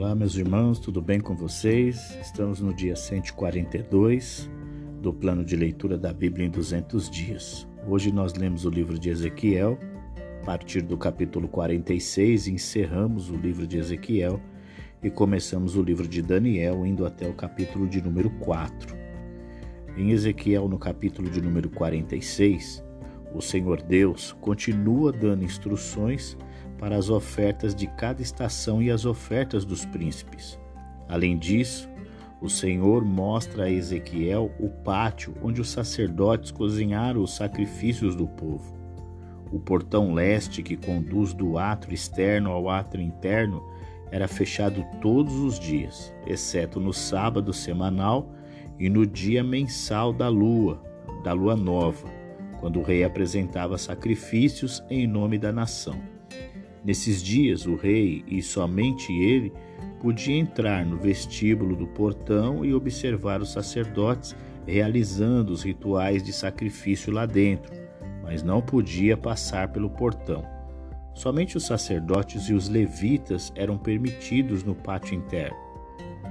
Olá, meus irmãos, tudo bem com vocês? Estamos no dia 142 do plano de leitura da Bíblia em 200 dias. Hoje nós lemos o livro de Ezequiel, a partir do capítulo 46, encerramos o livro de Ezequiel e começamos o livro de Daniel, indo até o capítulo de número 4. Em Ezequiel, no capítulo de número 46, o Senhor Deus continua dando instruções para as ofertas de cada estação e as ofertas dos príncipes. Além disso, o Senhor mostra a Ezequiel o pátio onde os sacerdotes cozinharam os sacrifícios do povo. O portão leste que conduz do átrio externo ao átrio interno era fechado todos os dias, exceto no sábado semanal e no dia mensal da lua, da lua nova, quando o rei apresentava sacrifícios em nome da nação. Nesses dias, o rei e somente ele podia entrar no vestíbulo do portão e observar os sacerdotes realizando os rituais de sacrifício lá dentro, mas não podia passar pelo portão. Somente os sacerdotes e os levitas eram permitidos no pátio interno.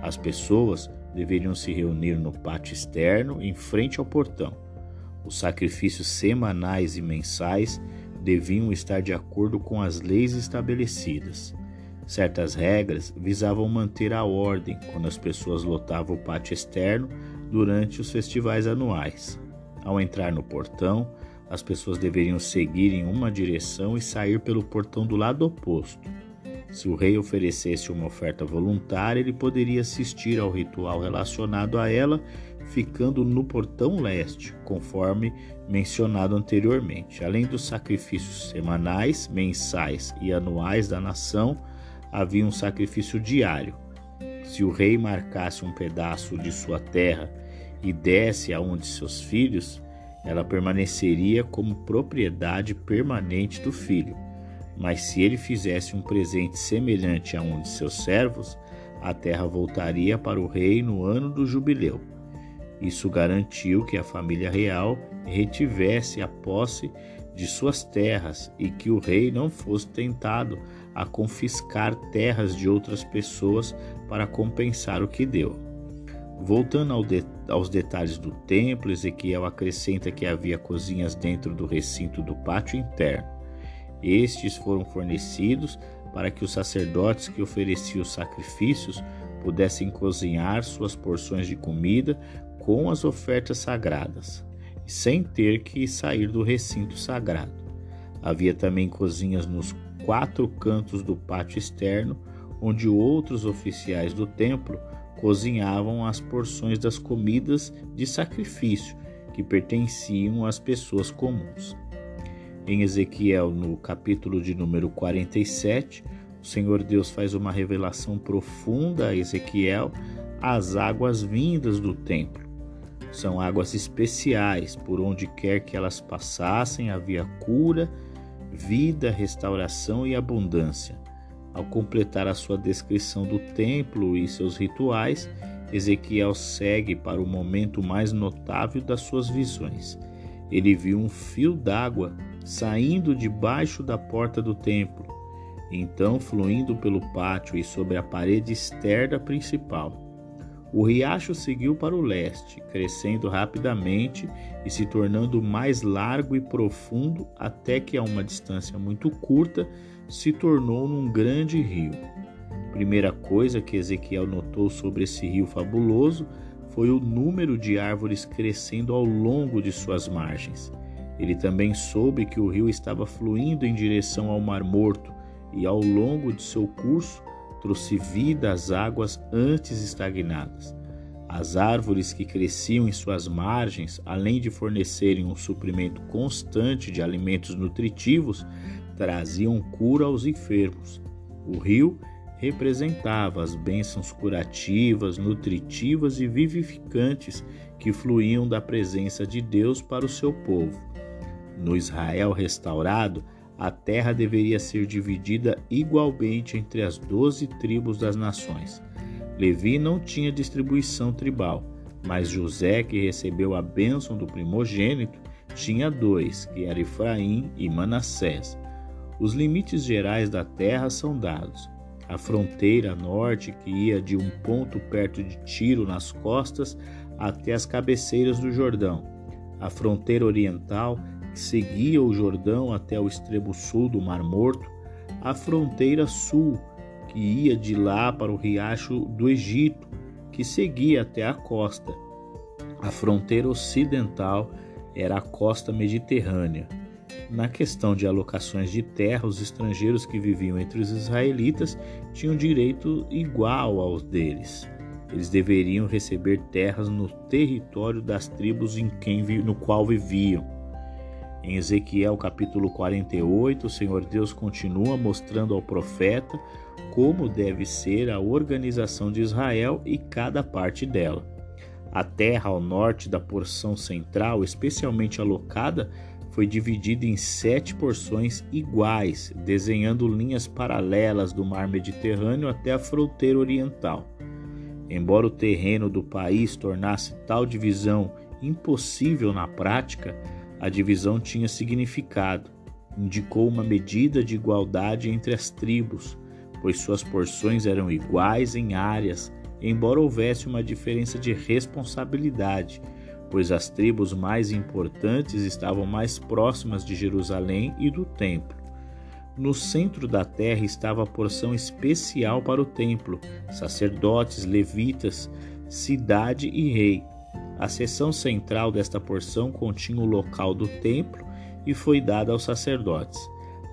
As pessoas deveriam se reunir no pátio externo, em frente ao portão. Os sacrifícios semanais e mensais deviam estar de acordo com as leis estabelecidas. Certas regras visavam manter a ordem quando as pessoas lotavam o pátio externo durante os festivais anuais. Ao entrar no portão, as pessoas deveriam seguir em uma direção e sair pelo portão do lado oposto. Se o rei oferecesse uma oferta voluntária, ele poderia assistir ao ritual relacionado a ela, ficando no portão leste, conforme mencionado anteriormente. Além dos sacrifícios semanais, mensais e anuais da nação, havia um sacrifício diário. Se o rei marcasse um pedaço de sua terra e desse a um de seus filhos, ela permaneceria como propriedade permanente do filho. Mas se ele fizesse um presente semelhante a um de seus servos, a terra voltaria para o rei no ano do jubileu. Isso garantiu que a família real retivesse a posse de suas terras e que o rei não fosse tentado a confiscar terras de outras pessoas para compensar o que deu. Voltando ao de, aos detalhes do templo, Ezequiel acrescenta que havia cozinhas dentro do recinto do pátio interno. Estes foram fornecidos para que os sacerdotes que ofereciam os sacrifícios pudessem cozinhar suas porções de comida com as ofertas sagradas, sem ter que sair do recinto sagrado. Havia também cozinhas nos quatro cantos do pátio externo, onde outros oficiais do templo cozinhavam as porções das comidas de sacrifício que pertenciam às pessoas comuns. Em Ezequiel, no capítulo de número 47, o Senhor Deus faz uma revelação profunda a Ezequiel às águas vindas do templo. São águas especiais, por onde quer que elas passassem havia cura, vida, restauração e abundância. Ao completar a sua descrição do templo e seus rituais, Ezequiel segue para o momento mais notável das suas visões. Ele viu um fio d'água saindo debaixo da porta do templo, então fluindo pelo pátio e sobre a parede externa principal. O riacho seguiu para o leste, crescendo rapidamente e se tornando mais largo e profundo até que, a uma distância muito curta, se tornou num grande rio. Primeira coisa que Ezequiel notou sobre esse rio fabuloso foi o número de árvores crescendo ao longo de suas margens. Ele também soube que o rio estava fluindo em direção ao Mar Morto e, ao longo de seu curso, trouxe vida às águas antes estagnadas. As árvores que cresciam em suas margens, além de fornecerem um suprimento constante de alimentos nutritivos, traziam cura aos enfermos. O rio representava as bênçãos curativas, nutritivas e vivificantes que fluíam da presença de Deus para o seu povo. No Israel restaurado, a terra deveria ser dividida igualmente entre as doze tribos das nações. Levi não tinha distribuição tribal, mas José, que recebeu a bênção do primogênito, tinha dois, que eram Efraim e Manassés. Os limites gerais da terra são dados. a fronteira norte que ia de um ponto perto de Tiro nas costas até as cabeceiras do Jordão, a fronteira oriental que seguia o Jordão até o extremo sul do Mar Morto, a fronteira sul que ia de lá para o riacho do Egito, que seguia até a costa. A fronteira ocidental era a costa mediterrânea. Na questão de alocações de terra, os estrangeiros que viviam entre os israelitas tinham direito igual aos deles. Eles deveriam receber terras no território das tribos em quem, no qual viviam. Em Ezequiel capítulo 48, o Senhor Deus continua mostrando ao profeta como deve ser a organização de Israel e cada parte dela. A terra ao norte da porção central, especialmente alocada, foi dividida em sete porções iguais, desenhando linhas paralelas do mar Mediterrâneo até a fronteira oriental. Embora o terreno do país tornasse tal divisão impossível na prática, a divisão tinha significado. Indicou uma medida de igualdade entre as tribos, pois suas porções eram iguais em áreas, embora houvesse uma diferença de responsabilidade pois as tribos mais importantes estavam mais próximas de Jerusalém e do templo. No centro da terra estava a porção especial para o templo, sacerdotes, levitas, cidade e rei. A seção central desta porção continha o local do templo e foi dada aos sacerdotes.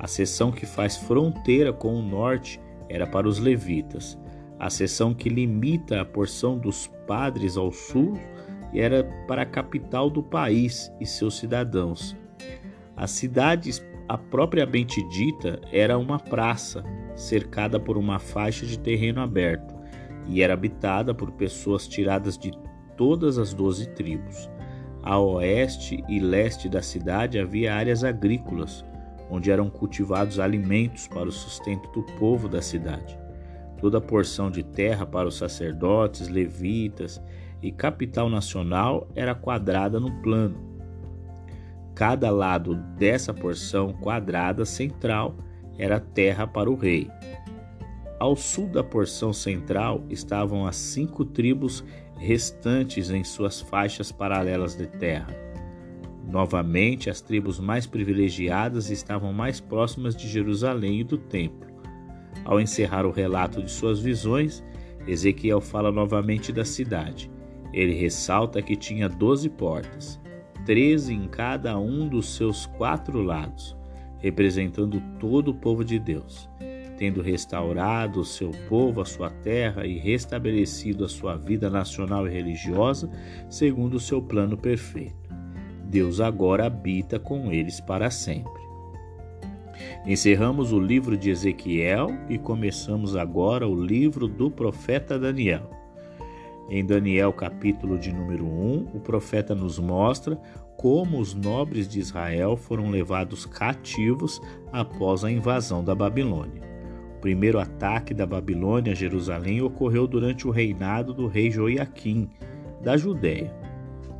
A seção que faz fronteira com o norte era para os levitas. A seção que limita a porção dos padres ao sul era para a capital do país e seus cidadãos. A cidade, a propriamente dita, era uma praça, cercada por uma faixa de terreno aberto, e era habitada por pessoas tiradas de todas as doze tribos. A oeste e leste da cidade havia áreas agrícolas, onde eram cultivados alimentos para o sustento do povo da cidade. Toda a porção de terra para os sacerdotes, levitas e capital nacional era quadrada no plano. Cada lado dessa porção quadrada central era terra para o rei. Ao sul da porção central estavam as cinco tribos restantes em suas faixas paralelas de terra. Novamente, as tribos mais privilegiadas estavam mais próximas de Jerusalém e do templo. Ao encerrar o relato de suas visões, Ezequiel fala novamente da cidade. Ele ressalta que tinha doze portas, treze em cada um dos seus quatro lados, representando todo o povo de Deus, tendo restaurado o seu povo, a sua terra e restabelecido a sua vida nacional e religiosa segundo o seu plano perfeito. Deus agora habita com eles para sempre. Encerramos o livro de Ezequiel e começamos agora o livro do profeta Daniel. Em Daniel, capítulo de número 1, o profeta nos mostra como os nobres de Israel foram levados cativos após a invasão da Babilônia. Primeiro ataque da Babilônia a Jerusalém ocorreu durante o reinado do rei Joiaquim, da Judéia.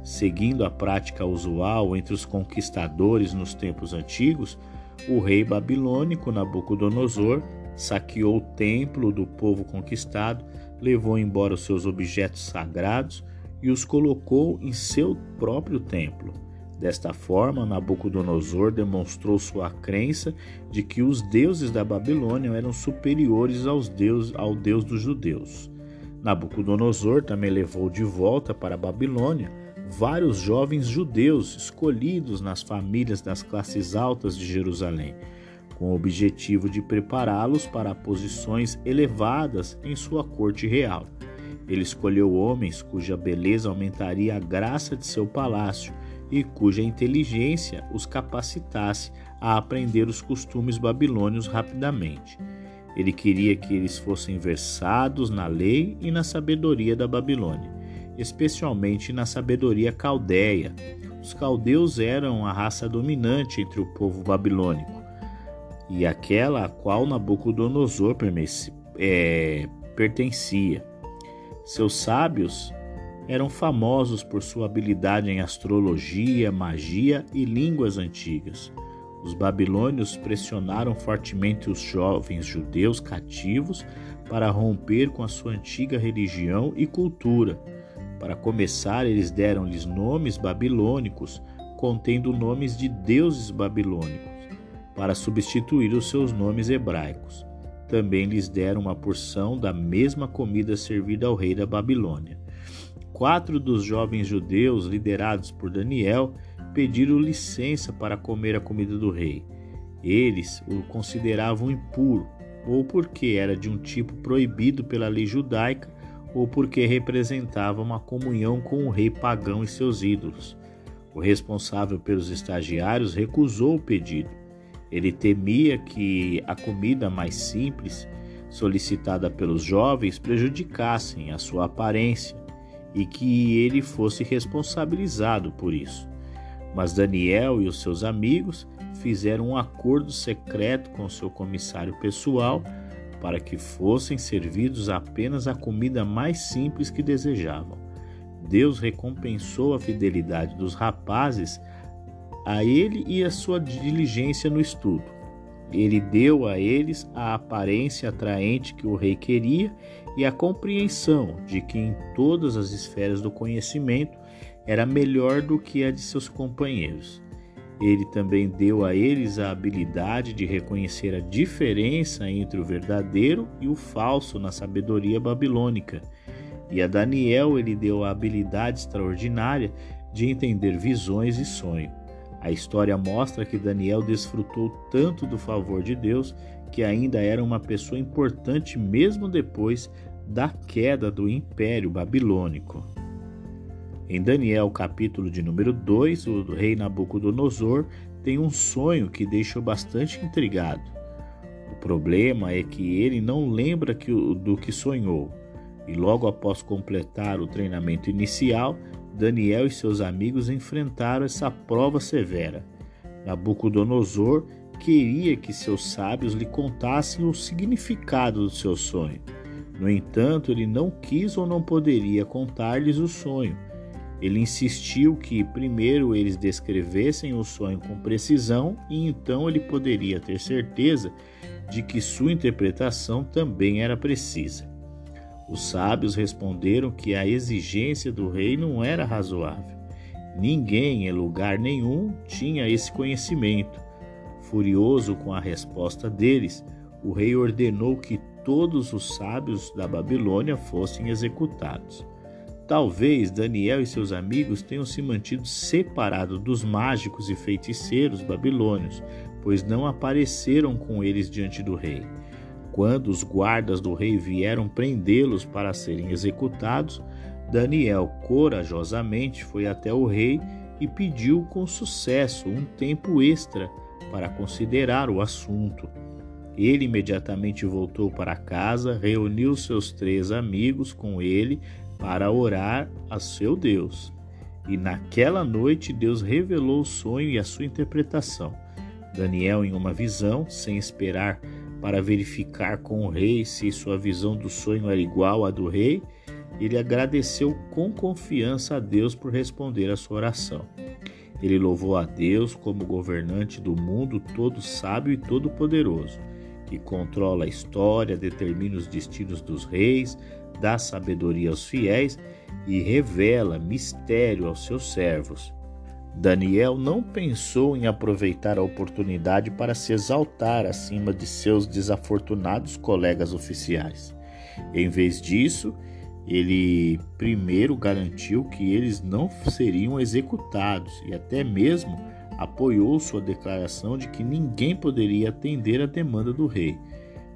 Seguindo a prática usual entre os conquistadores nos tempos antigos, o rei babilônico Nabucodonosor saqueou o templo do povo conquistado levou embora os seus objetos sagrados e os colocou em seu próprio templo. Desta forma, Nabucodonosor demonstrou sua crença de que os deuses da Babilônia eram superiores aos deus, ao Deus dos judeus. Nabucodonosor também levou de volta para a Babilônia vários jovens judeus escolhidos nas famílias das classes altas de Jerusalém com o objetivo de prepará-los para posições elevadas em sua corte real. Ele escolheu homens cuja beleza aumentaria a graça de seu palácio e cuja inteligência os capacitasse a aprender os costumes babilônios rapidamente. Ele queria que eles fossem versados na lei e na sabedoria da Babilônia, especialmente na sabedoria caldeia. Os caldeus eram a raça dominante entre o povo babilônico e aquela a qual Nabucodonosor é, pertencia. Seus sábios eram famosos por sua habilidade em astrologia, magia e línguas antigas. Os babilônios pressionaram fortemente os jovens judeus cativos para romper com a sua antiga religião e cultura. Para começar, eles deram-lhes nomes babilônicos, contendo nomes de deuses babilônicos, para substituir os seus nomes hebraicos. Também lhes deram uma porção da mesma comida servida ao rei da Babilônia. Quatro dos jovens judeus, liderados por Daniel, pediram licença para comer a comida do rei. Eles o consideravam impuro, ou porque era de um tipo proibido pela lei judaica, ou porque representava uma comunhão com o rei pagão e seus ídolos. O responsável pelos estagiários recusou o pedido. Ele temia que a comida mais simples, solicitada pelos jovens, prejudicassem a sua aparência e que ele fosse responsabilizado por isso. Mas Daniel e os seus amigos fizeram um acordo secreto com seu comissário pessoal para que fossem servidos apenas a comida mais simples que desejavam. Deus recompensou a fidelidade dos rapazes a ele e a sua diligência no estudo. Ele deu a eles a aparência atraente que o rei queria e a compreensão de que em todas as esferas do conhecimento era melhor do que a de seus companheiros. Ele também deu a eles a habilidade de reconhecer a diferença entre o verdadeiro e o falso na sabedoria babilônica. E a Daniel ele deu a habilidade extraordinária de entender visões e sonho. A história mostra que Daniel desfrutou tanto do favor de Deus que ainda era uma pessoa importante mesmo depois da queda do Império Babilônico. Em Daniel, capítulo de número 2, o rei Nabucodonosor tem um sonho que deixou bastante intrigado. O problema é que ele não lembra que, do que sonhou, e logo após completar o treinamento inicial, Daniel e seus amigos enfrentaram essa prova severa. Nabucodonosor queria que seus sábios lhe contassem o significado do seu sonho. No entanto, ele não quis ou não poderia contar-lhes o sonho ele insistiu que primeiro eles descrevessem o sonho com precisão e então ele poderia ter certeza de que sua interpretação também era precisa. Os sábios responderam que a exigência do rei não era razoável. Ninguém em lugar nenhum tinha esse conhecimento. Furioso com a resposta deles, o rei ordenou que todos os sábios da Babilônia fossem executados. Talvez Daniel e seus amigos tenham se mantido separados dos mágicos e feiticeiros babilônios, pois não apareceram com eles diante do rei. Quando os guardas do rei vieram prendê-los para serem executados, Daniel corajosamente foi até o rei e pediu com sucesso um tempo extra para considerar o assunto. Ele imediatamente voltou para casa, reuniu seus três amigos com ele para orar a seu Deus. E naquela noite Deus revelou o sonho e a sua interpretação. Daniel, em uma visão, sem esperar para verificar com o rei se sua visão do sonho era igual à do rei, ele agradeceu com confiança a Deus por responder a sua oração. Ele louvou a Deus como governante do mundo todo sábio e todo poderoso, que controla a história, determina os destinos dos reis, dá sabedoria aos fiéis e revela mistério aos seus servos. Daniel não pensou em aproveitar a oportunidade para se exaltar acima de seus desafortunados colegas oficiais. Em vez disso, ele primeiro garantiu que eles não seriam executados e até mesmo apoiou sua declaração de que ninguém poderia atender a demanda do rei.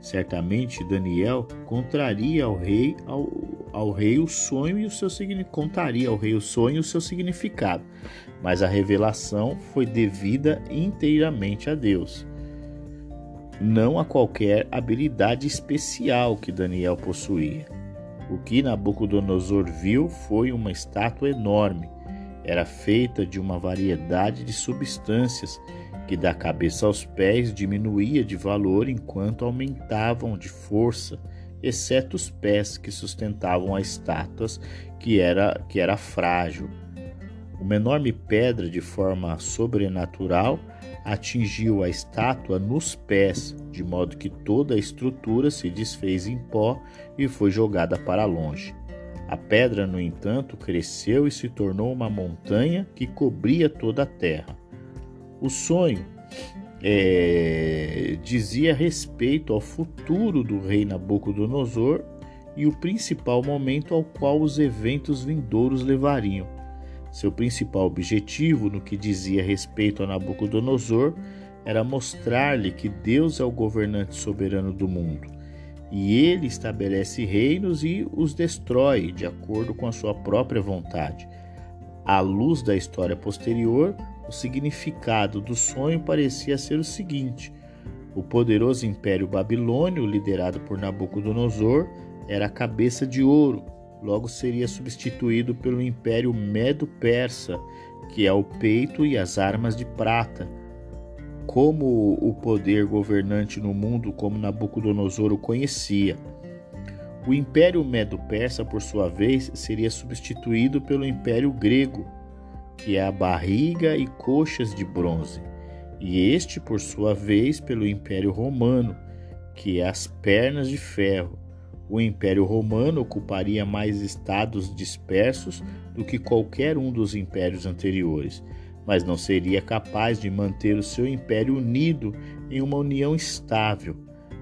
Certamente Daniel contraria ao rei ao, ao rei o sonho e o seu contaria ao rei o sonho e o seu significado, mas a revelação foi devida inteiramente a Deus, não a qualquer habilidade especial que Daniel possuía. O que Nabucodonosor viu foi uma estátua enorme. Era feita de uma variedade de substâncias que da cabeça aos pés diminuía de valor enquanto aumentavam de força, exceto os pés que sustentavam as estátuas, que era, que era frágil. Uma enorme pedra de forma sobrenatural atingiu a estátua nos pés, de modo que toda a estrutura se desfez em pó e foi jogada para longe. A pedra, no entanto, cresceu e se tornou uma montanha que cobria toda a terra. O sonho é, dizia respeito ao futuro do rei Nabucodonosor e o principal momento ao qual os eventos vindouros levariam. Seu principal objetivo no que dizia respeito a Nabucodonosor era mostrar-lhe que Deus é o governante soberano do mundo e ele estabelece reinos e os destrói de acordo com a sua própria vontade. À luz da história posterior, o significado do sonho parecia ser o seguinte: o poderoso império babilônio, liderado por Nabucodonosor, era a cabeça de ouro, logo seria substituído pelo império medo-persa, que é o peito e as armas de prata. Como o poder governante no mundo como Nabucodonosor o conhecia. O império medo-persa, por sua vez, seria substituído pelo império grego, que é a barriga e coxas de bronze, e este, por sua vez, pelo Império Romano, que é as pernas de ferro. O Império Romano ocuparia mais estados dispersos do que qualquer um dos impérios anteriores, mas não seria capaz de manter o seu império unido em uma união estável,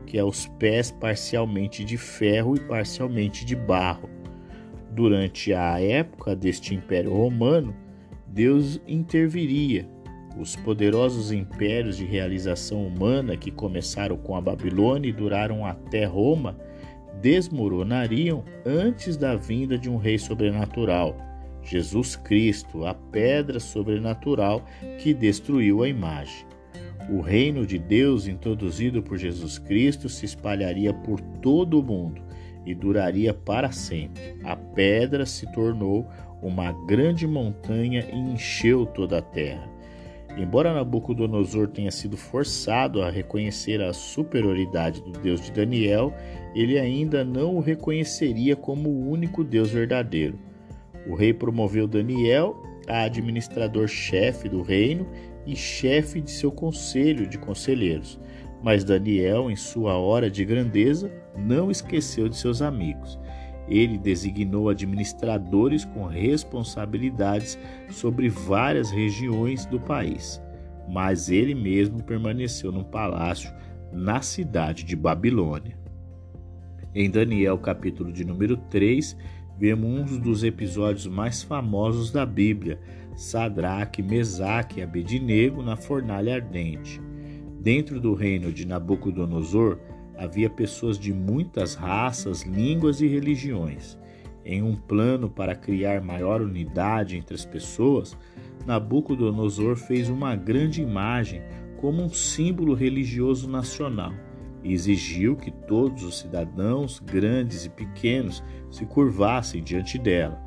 que é os pés parcialmente de ferro e parcialmente de barro. Durante a época deste Império Romano, Deus interviria. Os poderosos impérios de realização humana que começaram com a Babilônia e duraram até Roma desmoronariam antes da vinda de um rei sobrenatural, Jesus Cristo, a pedra sobrenatural que destruiu a imagem. O reino de Deus introduzido por Jesus Cristo se espalharia por todo o mundo e duraria para sempre. A pedra se tornou uma grande montanha e encheu toda a terra. Embora Nabucodonosor tenha sido forçado a reconhecer a superioridade do Deus de Daniel, ele ainda não o reconheceria como o único Deus verdadeiro. O rei promoveu Daniel a administrador-chefe do reino e chefe de seu conselho de conselheiros. Mas Daniel, em sua hora de grandeza, não esqueceu de seus amigos. Ele designou administradores com responsabilidades sobre várias regiões do país, mas ele mesmo permaneceu no palácio na cidade de Babilônia. Em Daniel, capítulo de número 3, vemos um dos episódios mais famosos da Bíblia, Sadraque, Mesaque e Abednego na fornalha ardente. Dentro do reino de Nabucodonosor, havia pessoas de muitas raças, línguas e religiões. Em um plano para criar maior unidade entre as pessoas, Nabucodonosor fez uma grande imagem como um símbolo religioso nacional e exigiu que todos os cidadãos, grandes e pequenos, se curvassem diante dela.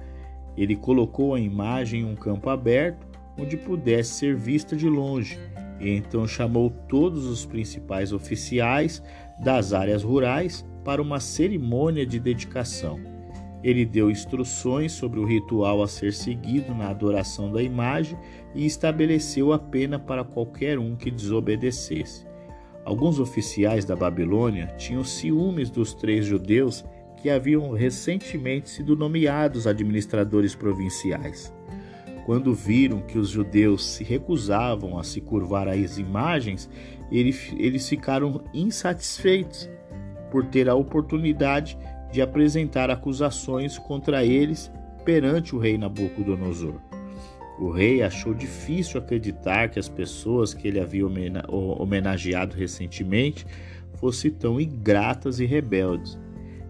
Ele colocou a imagem em um campo aberto onde pudesse ser vista de longe e então chamou todos os principais oficiais das áreas rurais para uma cerimônia de dedicação. Ele deu instruções sobre o ritual a ser seguido na adoração da imagem e estabeleceu a pena para qualquer um que desobedecesse. Alguns oficiais da Babilônia tinham ciúmes dos três judeus que haviam recentemente sido nomeados administradores provinciais. Quando viram que os judeus se recusavam a se curvar às imagens, eles ficaram insatisfeitos por ter a oportunidade de apresentar acusações contra eles perante o rei Nabucodonosor. O rei achou difícil acreditar que as pessoas que ele havia homenageado recentemente fossem tão ingratas e rebeldes.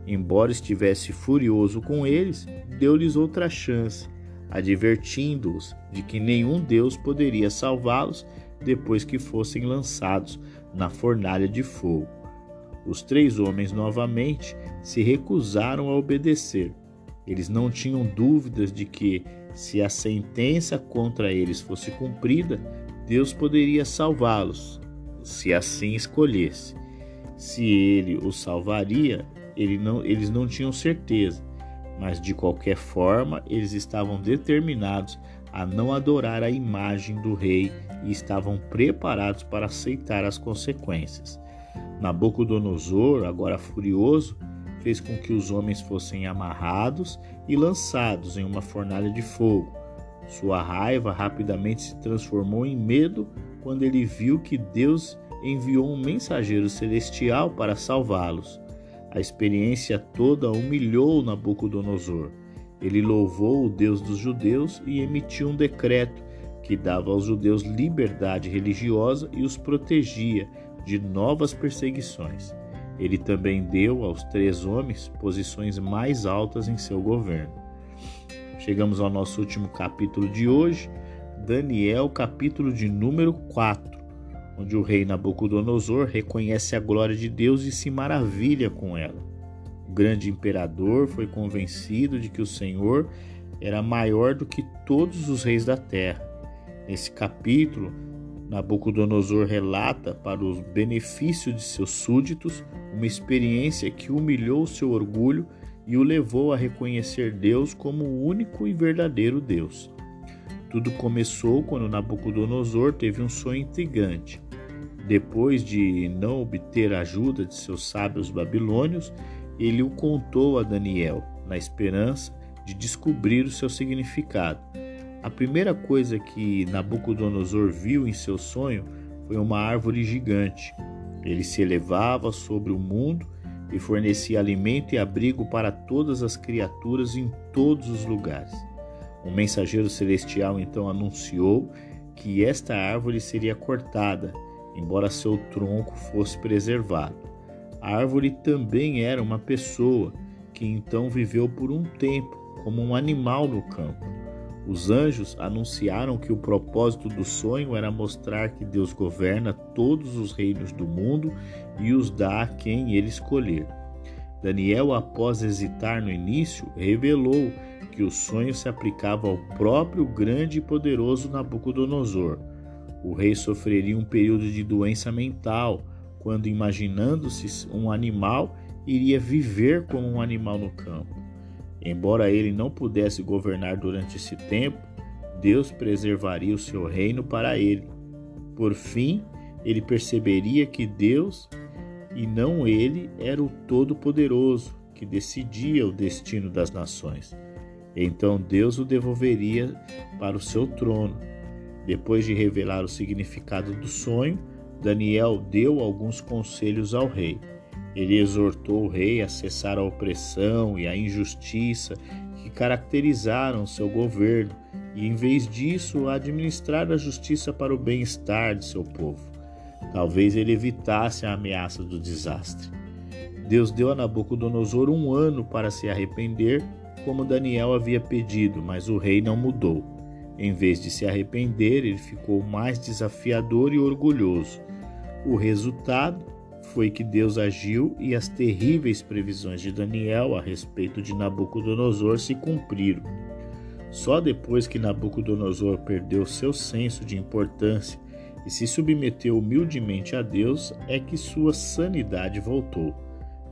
Embora estivesse furioso com eles, deu-lhes outra chance advertindo-os de que nenhum Deus poderia salvá-los depois que fossem lançados na fornalha de fogo. Os três homens novamente se recusaram a obedecer. Eles não tinham dúvidas de que, se a sentença contra eles fosse cumprida, Deus poderia salvá-los, se assim escolhesse. Se ele os salvaria, ele não, eles não tinham certeza, mas de qualquer forma eles estavam determinados a não adorar a imagem do rei e estavam preparados para aceitar as consequências. Nabucodonosor, agora furioso, fez com que os homens fossem amarrados e lançados em uma fornalha de fogo. Sua raiva rapidamente se transformou em medo quando ele viu que Deus enviou um mensageiro celestial para salvá-los. A experiência toda humilhou Nabucodonosor. Ele louvou o Deus dos judeus e emitiu um decreto que dava aos judeus liberdade religiosa e os protegia de novas perseguições. Ele também deu aos três homens posições mais altas em seu governo. Chegamos ao nosso último capítulo de hoje, Daniel, capítulo de número 4, onde o rei Nabucodonosor reconhece a glória de Deus e se maravilha com ela. O grande imperador foi convencido de que o Senhor era maior do que todos os reis da terra. Nesse capítulo, Nabucodonosor relata para os benefícios de seus súditos uma experiência que humilhou seu orgulho e o levou a reconhecer Deus como o único e verdadeiro Deus. Tudo começou quando Nabucodonosor teve um sonho intrigante. Depois de não obter a ajuda de seus sábios babilônios, ele o contou a Daniel, na esperança de descobrir o seu significado. A primeira coisa que Nabucodonosor viu em seu sonho foi uma árvore gigante. Ele se elevava sobre o mundo e fornecia alimento e abrigo para todas as criaturas em todos os lugares. Um mensageiro celestial então anunciou que esta árvore seria cortada, embora seu tronco fosse preservado. A árvore também era uma pessoa que então viveu por um tempo como um animal no campo. Os anjos anunciaram que o propósito do sonho era mostrar que Deus governa todos os reinos do mundo e os dá a quem ele escolher. Daniel, após hesitar no início, revelou que o sonho se aplicava ao próprio grande e poderoso Nabucodonosor. O rei sofreria um período de doença mental quando, imaginando-se um animal, iria viver como um animal no campo. Embora ele não pudesse governar durante esse tempo, Deus preservaria o seu reino para ele. Por fim, ele perceberia que Deus e não ele era o Todo-Poderoso que decidia o destino das nações. Então Deus o devolveria para o seu trono. Depois de revelar o significado do sonho, Daniel deu alguns conselhos ao rei. Ele exortou o rei a cessar a opressão e a injustiça que caracterizaram seu governo e, em vez disso, administrar a justiça para o bem-estar de seu povo. Talvez ele evitasse a ameaça do desastre. Deus deu a Nabucodonosor um ano para se arrepender, como Daniel havia pedido, mas o rei não mudou. Em vez de se arrepender, ele ficou mais desafiador e orgulhoso. O resultado foi que Deus agiu e as terríveis previsões de Daniel a respeito de Nabucodonosor se cumpriram. Só depois que Nabucodonosor perdeu seu senso de importância e se submeteu humildemente a Deus é que sua sanidade voltou.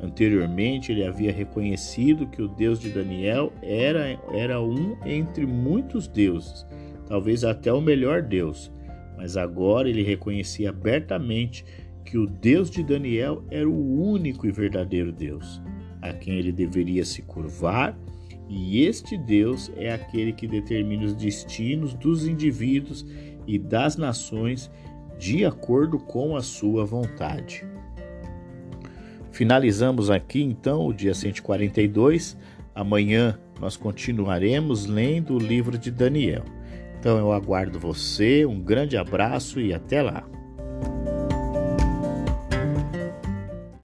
Anteriormente, ele havia reconhecido que o Deus de Daniel era, era um entre muitos deuses, talvez até o melhor Deus, mas agora ele reconhecia abertamente que o Deus de Daniel era o único e verdadeiro Deus, a quem ele deveria se curvar, e este Deus é aquele que determina os destinos dos indivíduos e das nações de acordo com a sua vontade. Finalizamos aqui então o dia 142. Amanhã nós continuaremos lendo o livro de Daniel. Então eu aguardo você, um grande abraço e até lá.